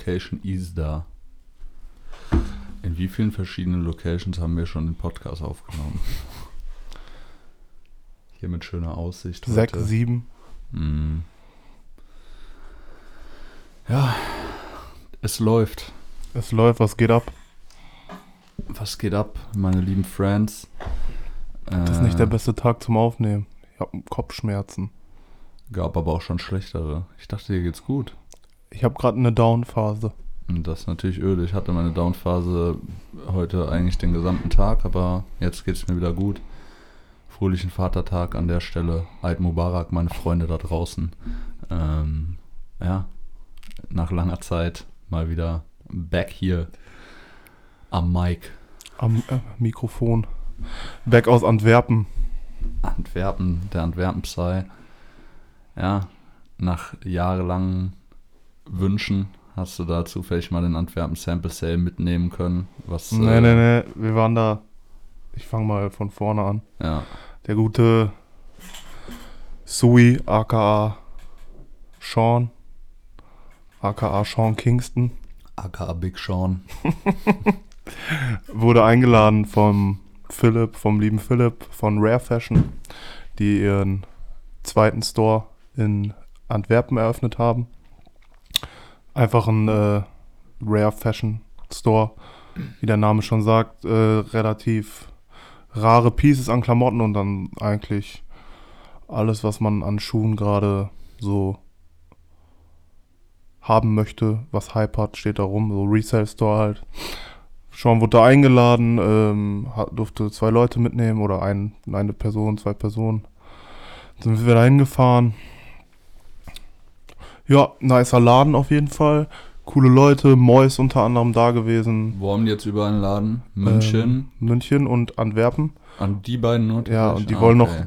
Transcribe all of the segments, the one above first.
Location Isda. In wie vielen verschiedenen Locations haben wir schon den Podcast aufgenommen? Hier mit schöner Aussicht. Sechs, heute. sieben. Mm. Ja, es läuft. Es läuft, was geht ab? Was geht ab, meine lieben Friends? Das ist Äh, nicht der beste Tag zum Aufnehmen. Ich habe Kopfschmerzen. Gab aber auch schon schlechtere. Ich dachte, dir geht's gut. Ich habe gerade eine Down-Phase. Und das ist natürlich öde. Ich hatte meine Downphase heute eigentlich den gesamten Tag, aber jetzt geht's mir wieder gut. Fröhlichen Vatertag an der Stelle. Eid Mubarak, meine Freunde da draußen. Ähm, ja, nach langer Zeit mal wieder back hier am Mic. Am äh, Mikrofon. Back aus Antwerpen. Antwerpen, der Antwerpen Psy. Ja, nach jahrelangen Wünschen hast du da zufällig mal den Antwerpen Sample Sale mitnehmen können. Was, Nee, äh, nee, nee. Wir waren da. Ich fange mal von vorne an. Ja, Der gute Sui, aka Sean, aka Sean Kingston, aka Big Sean. wurde eingeladen vom Philipp, vom lieben Philipp von Rare Fashion, die ihren zweiten Store in Antwerpen eröffnet haben. Einfach ein äh, Rare Fashion Store, wie der Name schon sagt, äh, relativ rare Pieces an Klamotten und dann eigentlich alles, was man an Schuhen gerade so haben möchte, was Hype hat, steht da rum, so Resale Store halt. Sean wurde da eingeladen, ähm, durfte zwei Leute mitnehmen oder ein, eine Person, zwei Personen. Dann sind wir da hingefahren. Ja, nicer Laden auf jeden Fall. Coole Leute, Mois unter anderem da gewesen. Wo haben die jetzt überall einen Laden? München? Ähm, München und Antwerpen. An die beiden nur? Ja, und die Ah, wollen noch okay.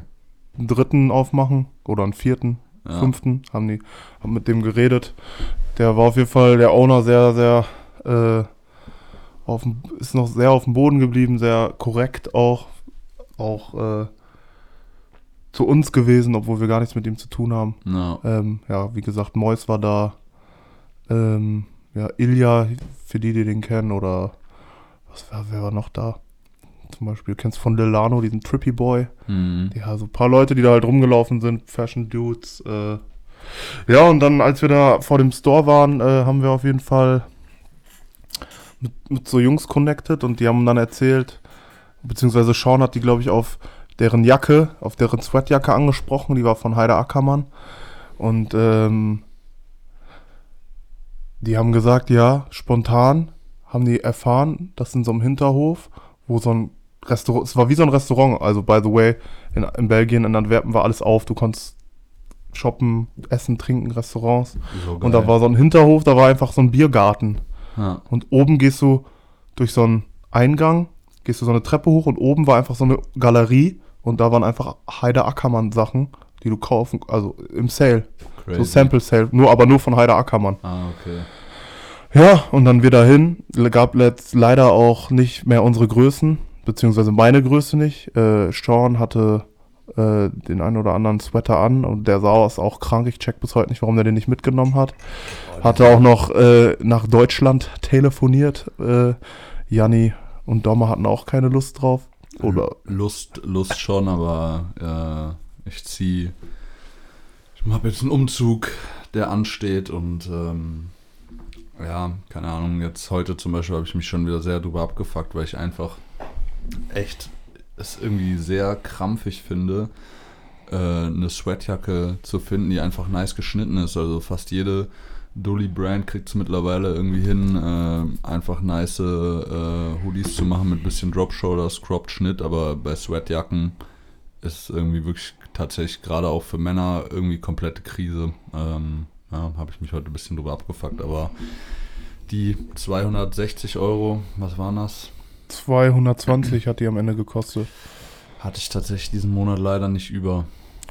einen dritten aufmachen oder einen vierten, Ja. fünften. Haben die haben mit dem geredet. Der war auf jeden Fall der Owner sehr, sehr äh, auf ist noch sehr auf dem Boden geblieben, sehr korrekt auch. Auch äh, zu uns gewesen, obwohl wir gar nichts mit ihm zu tun haben. Ja. Ähm, ja, wie gesagt, Mois war da. Ähm, ja, Ilja, für die, die den kennen, oder was war, wer war noch da? Zum Beispiel, du kennst von Delano, diesen Trippy Boy. Mhm. Ja, so ein paar Leute, die da halt rumgelaufen sind, Fashion Dudes. Äh. Ja, und dann, als wir da vor dem Store waren, äh, haben wir auf jeden Fall mit, mit so Jungs connected und die haben dann erzählt, beziehungsweise Sean hat die, glaube ich, auf deren Jacke, auf deren Sweatjacke angesprochen, die war von Heider Ackermann. Und ähm, die haben gesagt, ja, spontan haben die erfahren, dass in so einem Hinterhof, wo so ein Restaurant, es war wie so ein Restaurant, also by the way, in, in Belgien, in Antwerpen war alles auf, du konntest shoppen, essen, trinken, Restaurants. So Und da war so ein Hinterhof, da war einfach so ein Biergarten. Ja. Und oben gehst du durch so einen Eingang, gehst du so eine Treppe hoch und oben war einfach so eine Galerie und da waren einfach Heider Ackermann Sachen, die du kaufen, also im Sale, Crazy. so Sample Sale, nur aber nur von Heider Ackermann. Ah, okay. Ja, und dann wir dahin, gab jetzt leider auch nicht mehr unsere Größen, beziehungsweise meine Größe nicht. Äh, Sean hatte äh, den einen oder anderen Sweater an und der sah aus auch krank. Ich check bis heute nicht, warum der den nicht mitgenommen hat. Hatte auch noch äh, nach Deutschland telefoniert. Äh, Janni und Dommer hatten auch keine Lust drauf. Oder Lust, Lust schon, aber äh, ich zieh. Ich habe jetzt einen Umzug, der ansteht und ähm, ja, keine Ahnung. Jetzt heute zum Beispiel habe ich mich schon wieder sehr drüber abgefuckt, weil ich einfach echt es irgendwie sehr krampfig finde, äh, eine Sweatjacke zu finden, die einfach nice geschnitten ist. Also fast jede Dully Brand kriegt es mittlerweile irgendwie hin, äh, einfach nice äh, Hoodies zu machen mit bisschen Drop Shoulders, Cropped Schnitt, aber bei Sweatjacken ist irgendwie wirklich tatsächlich gerade auch für Männer irgendwie komplette Krise. Ähm, ja, habe ich mich heute ein bisschen drüber abgefuckt, aber die 260 Euro, was waren das? 220 hat die am Ende gekostet. Hatte ich tatsächlich diesen Monat leider nicht über.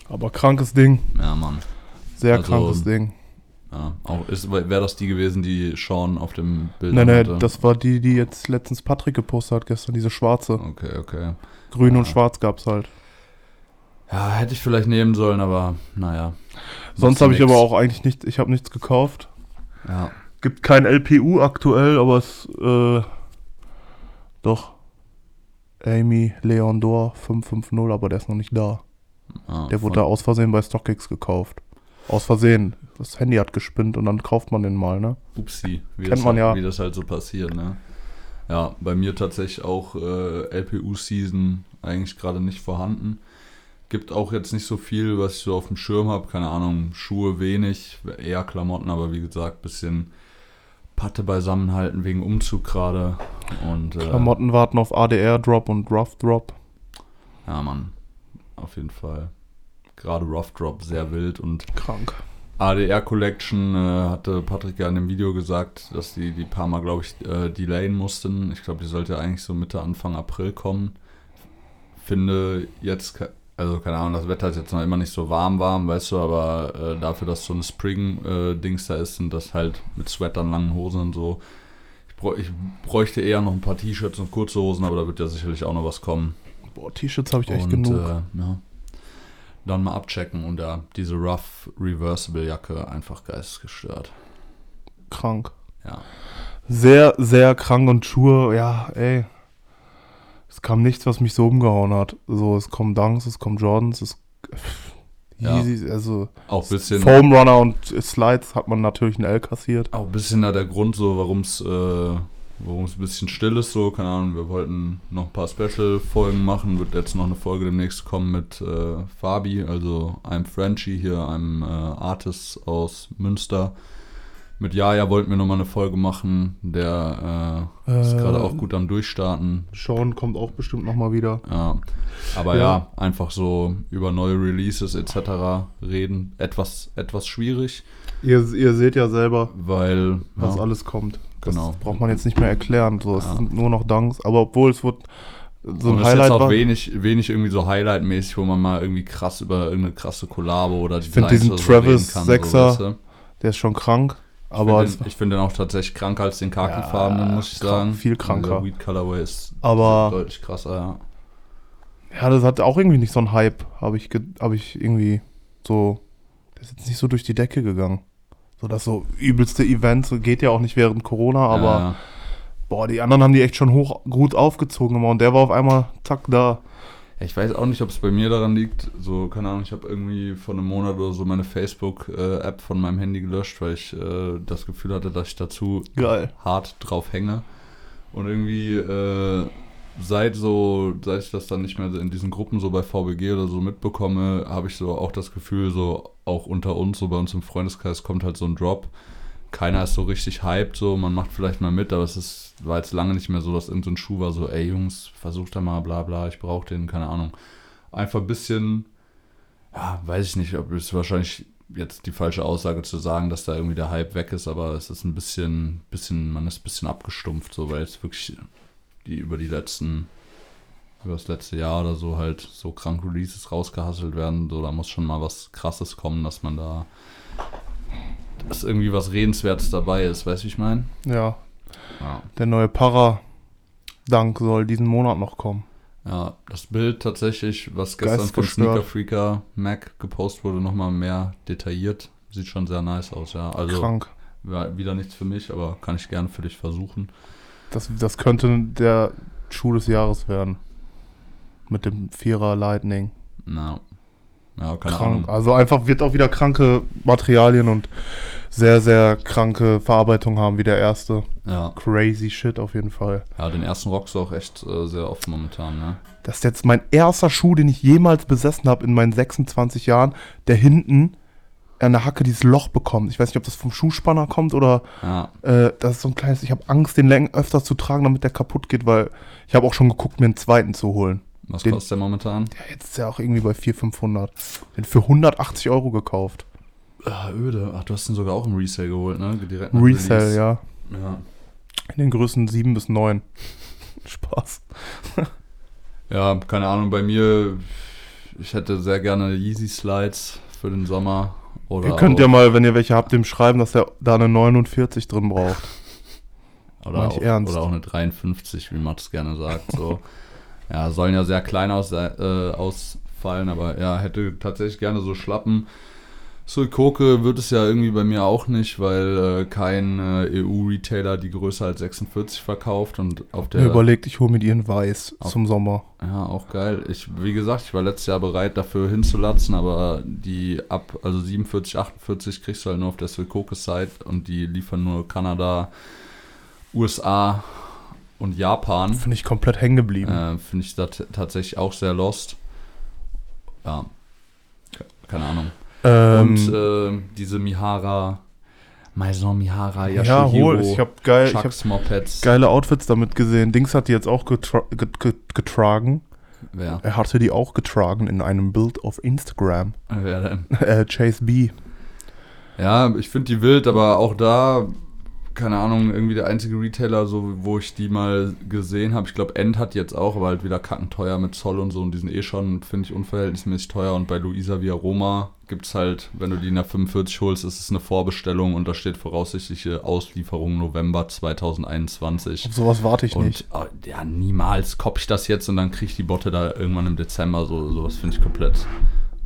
Aber krankes Ding, Ja, Mann. sehr Also, krankes Ding. Ja, auch ist wäre das die gewesen, die Sean auf dem Bild nee, hatte? das war die, die jetzt letztens Patrick gepostet hat gestern, diese schwarze. Okay, okay. Grün Ja. und schwarz gab's halt. Ja, hätte ich vielleicht nehmen sollen, aber naja. Sonst habe ich aber auch eigentlich nichts, ich habe nichts gekauft. Ja. Gibt kein LPU aktuell, aber es, äh, doch. Amy Leon Dor 550, aber der ist noch nicht da. Ah, Der wurde da aus Versehen bei StockX gekauft. Aus Versehen. Das Handy hat gespinnt und dann kauft man den mal, ne? Upsi, wie, Kennt das man halt, ja. wie das halt so passiert, ne? Ja, bei mir tatsächlich auch äh, LPU-Season eigentlich gerade nicht vorhanden. Gibt auch jetzt nicht so viel, was ich so auf dem Schirm habe. Keine Ahnung, Schuhe wenig, eher Klamotten, aber wie gesagt, bisschen Patte beisammenhalten wegen Umzug gerade. Und äh, Klamotten warten auf ADR Drop und Rough Drop. ja, Mann, auf jeden Fall. Gerade Rough Drop sehr wild und Krank. ADR Collection äh, hatte Patrick ja in dem Video gesagt, dass die die paar Mal, glaube ich, äh, delayen mussten. Ich glaube, die sollte eigentlich so Mitte, Anfang April kommen. Finde jetzt, also keine Ahnung, das Wetter ist jetzt noch immer nicht so warm, warm, weißt du, aber äh, dafür, dass so ein Spring-Dings da ist und das halt mit Sweatern, langen Hosen und so. Ich, bräu ich bräuchte eher noch ein paar T-Shirts und kurze Hosen, aber da wird ja sicherlich auch noch was kommen. Boah, T-Shirts habe ich echt und, genug. Äh, ja. Dann mal abchecken und ja, diese Rough Reversible Jacke einfach geistesgestört. krank. Ja. Sehr, sehr krank und Schuhe, ja, ey. Es kam nichts, was mich so umgehauen hat. So, es kommen Dunks, es kommen Jordans, es Ja. Yeezys, also Auch bisschen, Foam Runner und Slides hat man natürlich ein L kassiert. auch ein bisschen da der Grund, so warum es äh, warum es ein bisschen still ist, so, keine Ahnung, wir wollten noch ein paar Special-Folgen machen, wird jetzt noch eine Folge demnächst kommen mit äh, Fabi, also einem Frenchie hier, einem äh, Artist aus Münster. Mit Jaja wollten wir nochmal eine Folge machen, der äh, ist Äh, gerade auch gut am Durchstarten. Sean kommt auch bestimmt nochmal wieder. Ja, aber ja. Ja. einfach so über neue Releases etc. reden, etwas, etwas schwierig, Ihr, ihr seht ja selber, weil was ja, alles kommt. Das Genau. braucht man jetzt nicht mehr erklären. So, es Ja. sind nur noch Dunks. Aber obwohl es wird so und ein es ist jetzt Highlight auch war. wenig, wenig irgendwie so Highlight-mäßig, wo man mal irgendwie krass über irgendeine krasse Kollabo oder die find Designs diesen so Travis kann, Sechser So, weißt du? Der ist schon krank. Ich Aber, finde den, ich find den auch tatsächlich kranker als den khakifarbenen, Ja, muss ich krank, sagen. viel kranker. Der Weed Colorway ist Aber- deutlich krasser, ja. ja, das hat auch irgendwie nicht so einen Hype. Habe ich, hab ich irgendwie so. Der ist jetzt nicht so durch die Decke gegangen. So das so übelste Event. So geht ja auch nicht während Corona, aber ja, boah, die anderen haben die echt schon hoch gut aufgezogen immer. Und der war auf einmal zack da. Ich weiß auch nicht, ob es bei mir daran liegt. So, keine Ahnung, ich habe irgendwie vor einem Monat oder so meine Facebook-App von meinem Handy gelöscht, weil ich äh, das Gefühl hatte, dass ich dazu Geil. hart drauf hänge. Und irgendwie äh, seit so, seit ich das dann nicht mehr in diesen Gruppen so bei VBG oder so mitbekomme, habe ich so auch das Gefühl, so auch unter uns, so bei uns im Freundeskreis kommt halt so ein Drop. Keiner ist so richtig hyped, so man macht vielleicht mal mit, aber es ist, war jetzt lange nicht mehr so, dass irgendein so Schuh war, so, ey Jungs, versucht da mal, bla bla, ich brauche den, keine Ahnung. Einfach ein bisschen, ja, weiß ich nicht, ob es wahrscheinlich jetzt die falsche Aussage zu sagen, dass da irgendwie der Hype weg ist, aber es ist ein bisschen, bisschen, man ist ein bisschen abgestumpft, so, weil jetzt wirklich die über die letzten, über das letzte Jahr oder so halt so krank Releases rausgehasselt werden, so, da muss schon mal was krasses kommen, dass man da, dass irgendwie was Redenswertes dabei ist, weißt du, ich meine? Ja, Ja. der neue Para-Dank soll diesen Monat noch kommen. Ja, das Bild tatsächlich, was gestern von. Sneaker Freaker Mac gepostet wurde, nochmal mehr detailliert. Sieht schon sehr nice aus, ja. Also Krank. war wieder nichts für mich, aber kann ich gerne für dich versuchen. Das, das könnte der Schuh des Jahres werden. Mit dem Vierer Lightning. Na, ja, keine Krank. Ahnung. Also einfach wird auch wieder kranke Materialien und sehr, sehr kranke Verarbeitung haben wie der erste. Ja, Crazy shit auf jeden Fall. ja, den ersten rockst du auch echt äh, sehr oft momentan, ne? Das ist jetzt mein erster Schuh, den ich jemals besessen habe in meinen 26 Jahren, der hinten an der Hacke dieses Loch bekommt. Ich weiß nicht, ob das vom Schuhspanner kommt oder Ja, äh, das ist so ein kleines. Ich habe Angst, den Längen öfters zu tragen, damit der kaputt geht, weil ich habe auch schon geguckt, mir einen zweiten zu holen. was Den- kostet der momentan? Ja, jetzt ist er auch irgendwie bei 400, 500. Den für 180 Euro gekauft. Ah, öde. Ach, du hast den sogar auch im Resale geholt, ne? Direkt Resale, Release. ja. ja. In den Größen 7 bis 9. Spaß. Ja, keine Ahnung, bei mir, ich hätte sehr gerne Yeezy Slides für den Sommer. Oder ihr könnt auch, ja mal, wenn ihr welche habt, dem schreiben, dass er da eine 49 drin braucht. oder, auch, oder auch eine 53, wie Mats gerne sagt. So. ja, sollen ja sehr klein aus, äh, ausfallen, aber ja, hätte tatsächlich gerne so Schlappen So Koke wird es ja irgendwie bei mir auch nicht, weil äh, kein äh, EU-Retailer die größer als 46 verkauft und auf der. Überlegt, ich hole mir die in weiß Auf- zum Sommer. Ja, auch geil. Ich, wie gesagt, ich war letztes Jahr bereit, dafür hinzulatzen, aber die ab, also 47, 48 kriegst du halt nur auf der Silkoke-Site und die liefern nur Kanada, USA und Japan. Finde ich komplett hängen geblieben. Äh, Finde ich da tatsächlich auch sehr lost. Ja. Ke- Keine Ahnung. Ähm, und äh, diese Mihara, Maison Mihara, ja, Yashihiro, hol. Ich habe geil, ich hab Chucks Mopeds. geile Outfits damit gesehen. Dings hat die jetzt auch getra get get getragen. Wer? Er hatte die auch getragen in einem Bild auf Instagram. Wer denn? Äh, Chase B. Ja, ich finde die wild, aber auch da, keine Ahnung, irgendwie der einzige Retailer, so wo ich die mal gesehen habe. Ich glaube, End hat jetzt auch, aber halt wieder kackenteuer mit Zoll und so und die sind eh schon, finde ich, unverhältnismäßig teuer. Und bei Luisa Via Roma gibt es halt, wenn du die in der 45 holst, ist es eine Vorbestellung und da steht voraussichtliche Auslieferung November 2021. Auf sowas warte ich Und nicht. äh, ja, niemals kopp ich das jetzt und dann kriege ich die Botte da irgendwann im Dezember. So, sowas finde ich komplett,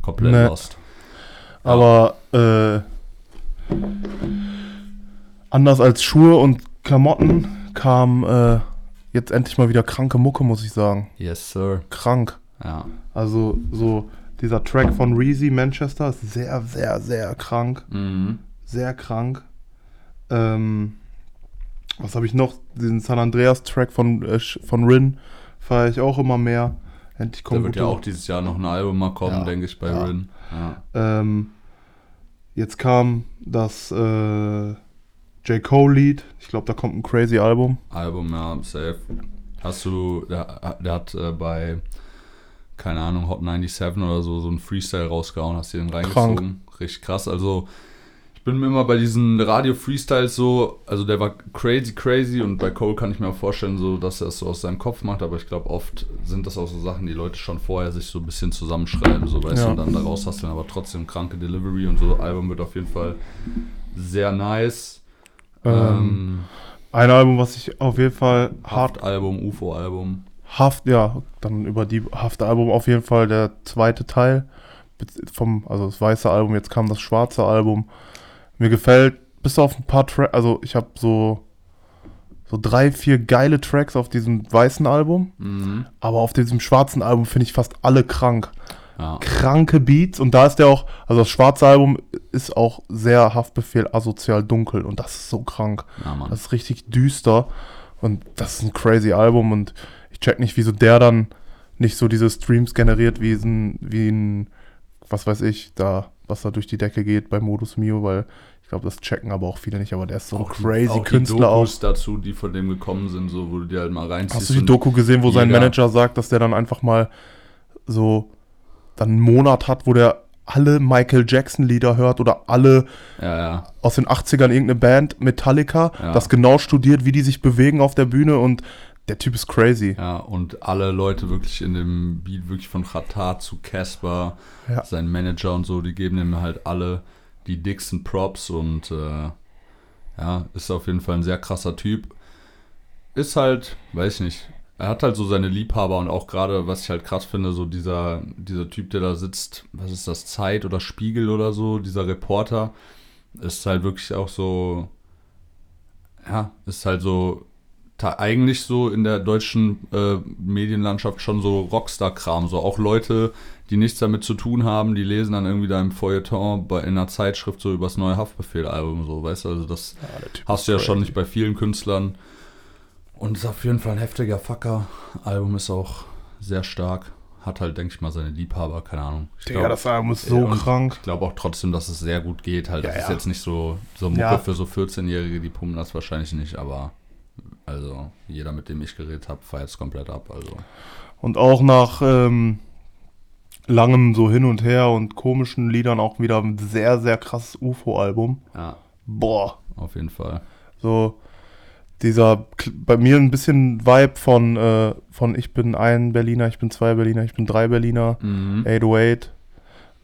komplett Nee. lost. Aber äh, anders als Schuhe und Klamotten kam äh, jetzt endlich mal wieder kranke Mucke, muss ich sagen. Yes, sir. Krank. Ja. Also so dieser Track von Reezy Manchester ist sehr, sehr, sehr krank. Mhm. Sehr krank. Ähm, was habe ich noch? Den San Andreas Track von, äh, von Rin feiere ich auch immer mehr. Endlich Da kommt wird ja auch dieses Jahr noch ein Album mal kommen, Ja, denke ich, bei ja. Rin. Ja. Ähm, jetzt kam das äh, J. Cole Lied. Ich glaube, da kommt ein crazy Album. Album, ja, safe. Hast du, der, der hat äh, bei, keine Ahnung, Hot 97 oder so, so einen Freestyle rausgehauen, hast du den reingezogen. Richtig krass. Also, ich bin mir immer bei diesen Radio-Freestyles so, also der war crazy, crazy und bei Cole kann ich mir auch vorstellen, so, dass er es so aus seinem Kopf macht, aber ich glaube, oft sind das auch so Sachen, die Leute schon vorher sich so ein bisschen zusammenschreiben, so, weißt Ja. du, und dann daraus hasseln, aber trotzdem kranke Delivery und so. Album wird auf jeden Fall sehr nice. Ähm, Ähm, ein Album, was ich auf jeden Fall hart Haft-Album, UFO-Album. Haft, ja, dann über die Haft-Album auf jeden Fall der zweite Teil vom, also das weiße Album, jetzt kam das schwarze Album. Mir gefällt, bis auf ein paar Tracks, also ich habe so, so drei, vier geile Tracks auf diesem weißen Album, Mhm. aber auf diesem schwarzen Album finde ich fast alle krank. Ja. Kranke Beats und da ist der auch, also das schwarze Album ist auch sehr Haftbefehl asozial dunkel und das ist so krank. ja. Das ist richtig düster und das ist ein crazy Album und ich check nicht, wieso der dann nicht so diese Streams generiert wie ein, wie ein, was weiß ich, da, was da durch die Decke geht bei Modus Mio, weil ich glaube, das checken aber auch viele nicht, aber der ist so ein die- crazy auch Künstler die auch. Dokus dazu, die von dem gekommen sind, so, wo du dir halt mal reinziehst. Hast du die Doku gesehen, wo sein Manager sagt, dass der dann einfach mal so dann einen Monat hat, wo der alle Michael Jackson Lieder hört oder alle Ja, ja. aus den 80ern irgendeine Band, Metallica, Ja. das genau studiert, wie die sich bewegen auf der Bühne und der Typ ist crazy. Ja, und alle Leute wirklich in dem Beat, wirklich von Khatar zu Casper, sein Manager und so, die geben ihm halt alle die dicksten Props und äh, ja, ist auf jeden Fall ein sehr krasser Typ. Ist halt, weiß ich nicht, er hat halt so seine Liebhaber und auch gerade, was ich halt krass finde, so dieser, dieser Typ, der da sitzt, was ist das, Zeit oder Spiegel oder so, dieser Reporter, ist halt wirklich auch so, ja, ist halt so eigentlich so in der deutschen äh, Medienlandschaft schon so Rockstar-Kram. So auch Leute, die nichts damit zu tun haben, die lesen dann irgendwie da im Feuilleton bei, in einer Zeitschrift so übers neue Haftbefehl-Album, so, weißt du, also das Typ hast du ja schon nicht bei vielen Künstlern. Und ist auf jeden Fall ein heftiger Fucker. Album ist auch sehr stark. Hat halt, denke ich mal, seine Liebhaber, keine Ahnung. Ich Digga, glaub- das Album ist so krank. Ich glaube auch trotzdem, dass es sehr gut geht. Halt, Ja, das ist ja. jetzt nicht so, so Mucke Ja. für so 14-Jährige, die pumpen das wahrscheinlich nicht, aber also jeder, mit dem ich geredet habe, feiert es komplett ab. Also Und auch nach ähm, langem so hin und her und komischen Liedern auch wieder ein sehr, sehr krasses UFO-Album. ja, Boah. auf jeden Fall. So dieser, bei mir ein bisschen Vibe von, äh, von ich bin ein Berliner, ich bin zwei Berliner, ich bin drei Berliner, Mhm. 808.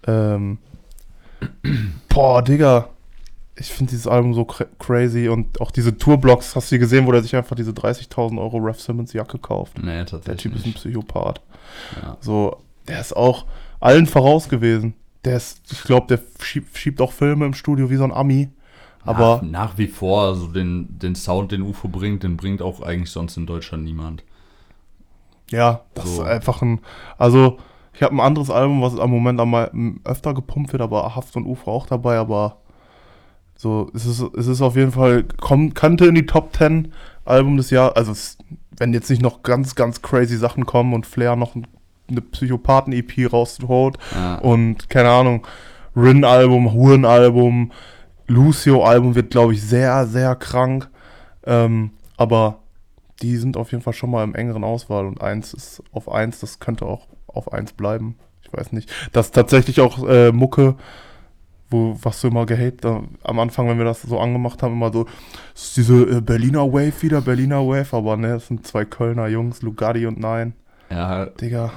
Ähm, boah, Digga. Ich finde dieses Album so cra- crazy und auch diese Tourblocks, hast du gesehen, wo der sich einfach diese 30.000 Euro Ref Simmons Jacke kauft? Nee, Der tatsächlich. Typ ist ein. Psychopath. Ja. So, der ist auch allen voraus gewesen. der ist, ich glaube, der schiebt, schiebt auch Filme im Studio wie so ein Ami. Aber nach, nach wie vor, also den, den Sound, den UFO bringt, den bringt auch eigentlich sonst in Deutschland niemand. ja, das So. ist einfach ein. Also, ich habe ein anderes Album, was am Moment m- öfter gepumpt wird, aber Haft und UFO auch dabei, aber so, es ist, es ist auf jeden Fall, kommt, kannte in die Top 10 Album des Jahres. Also, es, wenn jetzt nicht noch ganz, ganz crazy Sachen kommen und Flair noch ein, eine Psychopathen-EP rausholt Ja. und keine Ahnung, Rin-Album, Huren-Album, Lucio-Album wird, glaube ich, sehr, sehr krank. Ähm, aber die sind auf jeden Fall schon mal im engeren Auswahl und eins ist auf eins, das könnte auch auf eins bleiben. Ich weiß nicht. Das ist tatsächlich auch äh, Mucke, wo, was du immer gehatet am Anfang, wenn wir das so angemacht haben, immer so, es ist diese äh, Berliner Wave wieder, Berliner Wave, aber ne, es sind zwei Kölner Jungs, Lugatti und Nein. ja, Digga,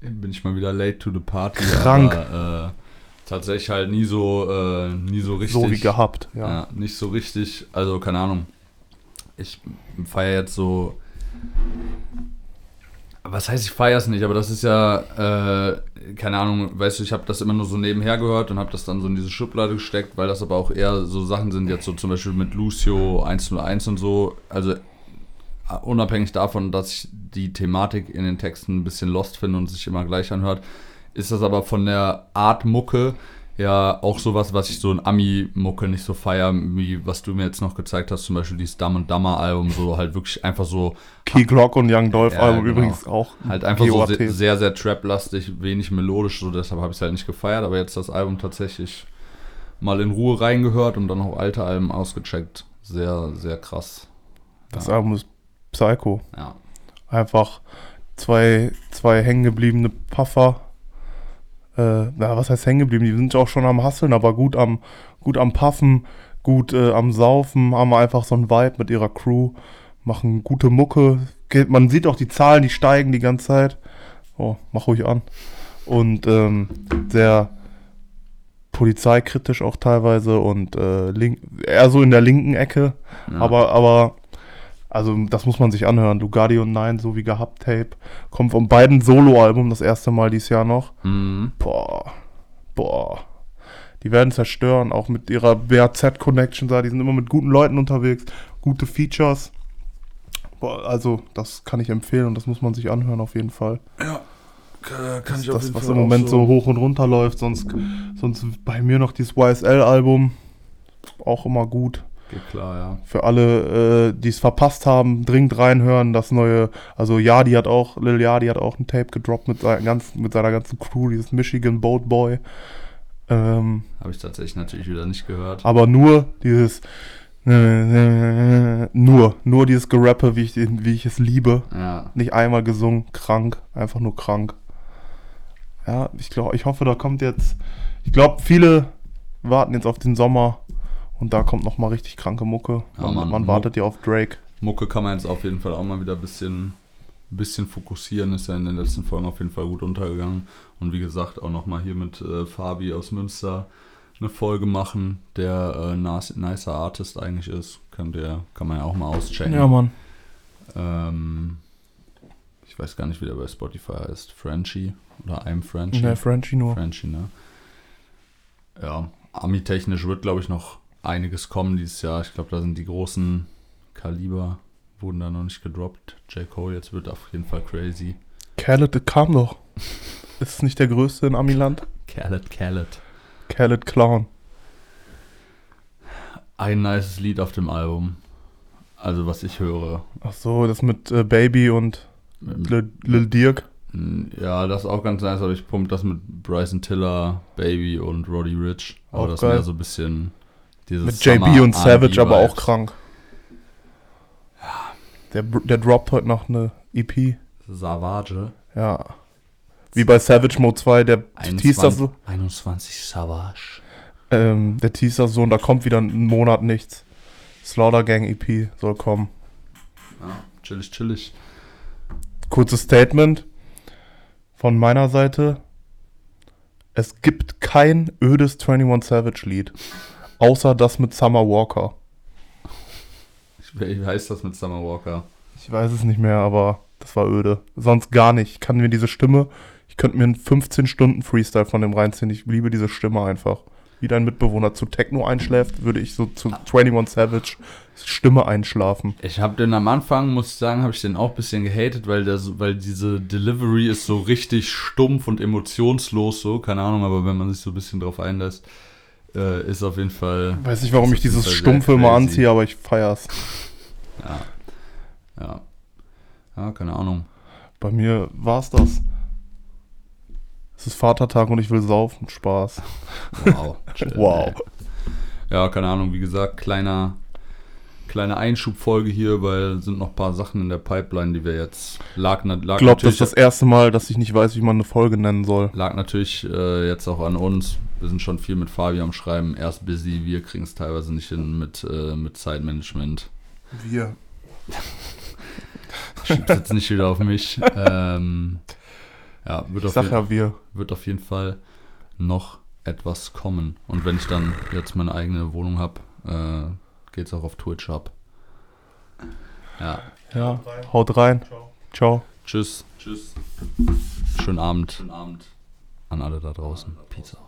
bin ich mal wieder late to the party. Krank. Aber, äh, tatsächlich halt nie so, äh, nie so richtig. so wie gehabt, ja. Ja. nicht so richtig. Also, keine Ahnung. Ich feiere jetzt so. Was heißt, ich feiere es nicht, aber das ist ja, äh, keine Ahnung, weißt du, ich habe das immer nur so nebenher gehört und habe das dann so in diese Schublade gesteckt, weil das aber auch eher so Sachen sind, jetzt so zum Beispiel mit Lucio 101 und so. Also, unabhängig davon, dass ich die Thematik in den Texten ein bisschen lost finde und sich immer gleich anhört, ist das aber von der Art Mucke ja auch sowas, was ich so in Ami-Mucke nicht so feier, wie was du mir jetzt noch gezeigt hast, zum Beispiel dieses Dumb and Dumber Album, so halt wirklich einfach so, Key Glock und Young Dolph Ja, Album genau. übrigens auch. halt einfach so GOAT. sehr, sehr Trap-lastig, wenig melodisch, so deshalb habe ich es halt nicht gefeiert, aber jetzt das Album tatsächlich mal in Ruhe reingehört und dann auch alte Alben ausgecheckt. Sehr, sehr krass. Das ja. Album ist Psycho. Ja. Einfach zwei, zwei hängengebliebene Puffer. Äh, na, was heißt hängen geblieben? Die sind auch schon am Hasseln, aber gut am, gut am Puffen, gut äh, am Saufen, haben einfach so ein Vibe mit ihrer Crew, machen gute Mucke. Man sieht auch die Zahlen, die steigen die ganze Zeit. Oh, mach ruhig an. Und ähm, sehr polizeikritisch auch teilweise und äh, eher so in der linken Ecke. Ja. Aber, aber, also das muss man sich anhören. Lugardi und Nein, so wie gehabt Tape. Kommt von beiden Soloalbum das erste Mal dieses Jahr noch. Mhm. Boah, boah. Die werden zerstören, auch mit ihrer BAZ-Connection da. Die sind immer mit guten Leuten unterwegs, gute Features. Boah, also, das kann ich empfehlen und das muss man sich anhören auf jeden Fall. Ja, kann, Das, das was im Moment so hoch und runter läuft. Sonst, sonst bei mir noch dieses YSL-Album. Auch immer gut. Geht klar, ja. Für alle, äh, die es verpasst haben, dringend reinhören. Das neue, also Yadi hat auch, Lil Yadi hat auch ein Tape gedroppt mit, seiner ganzen, mit seiner ganzen Crew, dieses Michigan Boat Boy. Ähm, Habe ich tatsächlich natürlich wieder nicht gehört. aber nur dieses, nur, nur dieses Gerappe, wie ich, wie ich es liebe. Ja, Nicht einmal gesungen, krank, einfach nur krank. Ja, ich glaube, ich hoffe, da kommt jetzt, ich glaube, viele warten jetzt auf den Sommer und da kommt noch mal richtig kranke Mucke. Ja, man, Mann. man wartet ja auf Drake. Mucke kann man jetzt auf jeden Fall auch mal wieder ein bisschen, bisschen fokussieren. Ist ja in den letzten Folgen auf jeden Fall gut untergegangen. Und wie gesagt, auch nochmal hier mit äh, Fabi aus Münster eine Folge machen, der äh, nice, nicer Artist eigentlich ist. Könnt ihr, kann man ja auch mal auschecken. Mann. Ähm, ich weiß gar nicht, wie der bei Spotify heißt. Frenchie oder I'm Frenchie. Ne, Frenchie nur. Frenchie, ne? Ja, Ami-technisch wird, glaube ich, noch einiges kommen dieses Jahr. Ich glaube, da sind die großen Kaliber, wurden da noch nicht gedroppt. J. Cole jetzt wird auf jeden Fall crazy. Khaled, kam doch. Ist es nicht der größte in Amiland? Khaled, Khaled. Khaled Clown. Ein nices Lied auf dem Album. Also, was ich höre. Ach so, das mit äh, Baby und Lil, Lil Dirk. Ja, das ist auch ganz nice, aber ich pump das mit Bryson Tiller, Baby und Roddy Rich. Aber Auch das geil. wäre so ein bisschen Mit JB Summer und Savage, aber auch krank. Der, br- der droppt heute noch eine EP. Savage. Ja. Wie bei Savage Mode 2, der teast das so. 21 Savage. Ähm, der teast das so und da kommt wieder ein Monat nichts. Slaughter Gang EP soll kommen. Ja, chillig, chillig. Kurzes Statement von meiner Seite. Es gibt kein ödes 21 Savage Lied. Außer das mit Summer Walker. Ich- Wie heißt das mit Summer Walker? Ich weiß es nicht mehr, aber das war öde. Sonst gar nicht. Ich kann mir diese Stimme, Ich könnte mir einen 15 Stunden Freestyle von dem reinziehen. Ich liebe diese Stimme einfach. Wie dein Mitbewohner zu Techno einschläft, würde ich so zu 21 Savage Stimme einschlafen. Ich habe den am Anfang, muss ich sagen, habe ich den auch ein bisschen gehatet, weil, der weil diese Delivery ist so richtig stumpf und emotionslos, so, keine Ahnung, aber wenn man sich so ein bisschen drauf einlässt, äh, ist auf jeden Fall. Weiß nicht, warum ich dieses Stumpfe immer anziehe, aber ich feier's. Ja. Ja. Ja, keine Ahnung. Bei mir war's das. Es ist Vatertag und ich will saufen. Spaß. Wow. Chill, Wow. ey. Ja, keine Ahnung, wie gesagt, kleiner, kleine Einschubfolge hier, weil sind noch ein paar Sachen in der Pipeline, die wir jetzt lag, lag Ich glaube, das ist das erste Mal, dass ich nicht weiß, wie man eine Folge nennen soll. lag natürlich äh, jetzt auch an uns. Wir sind schon viel mit Fabi am Schreiben. Er ist busy, wir kriegen es teilweise nicht hin mit, äh, mit Zeitmanagement. Wir. Schieb's jetzt nicht wieder auf mich. Ähm, ja, wird Ich auf, sag jeden, ja wir. wird auf jeden Fall noch etwas kommen. Und wenn ich dann jetzt meine eigene Wohnung habe, äh, geht's auch auf Twitch ab. Ja, Ja, haut rein. Ciao. tschüss. Tschüss. Schönen Abend. Schönen Abend an alle da draußen. Peace out.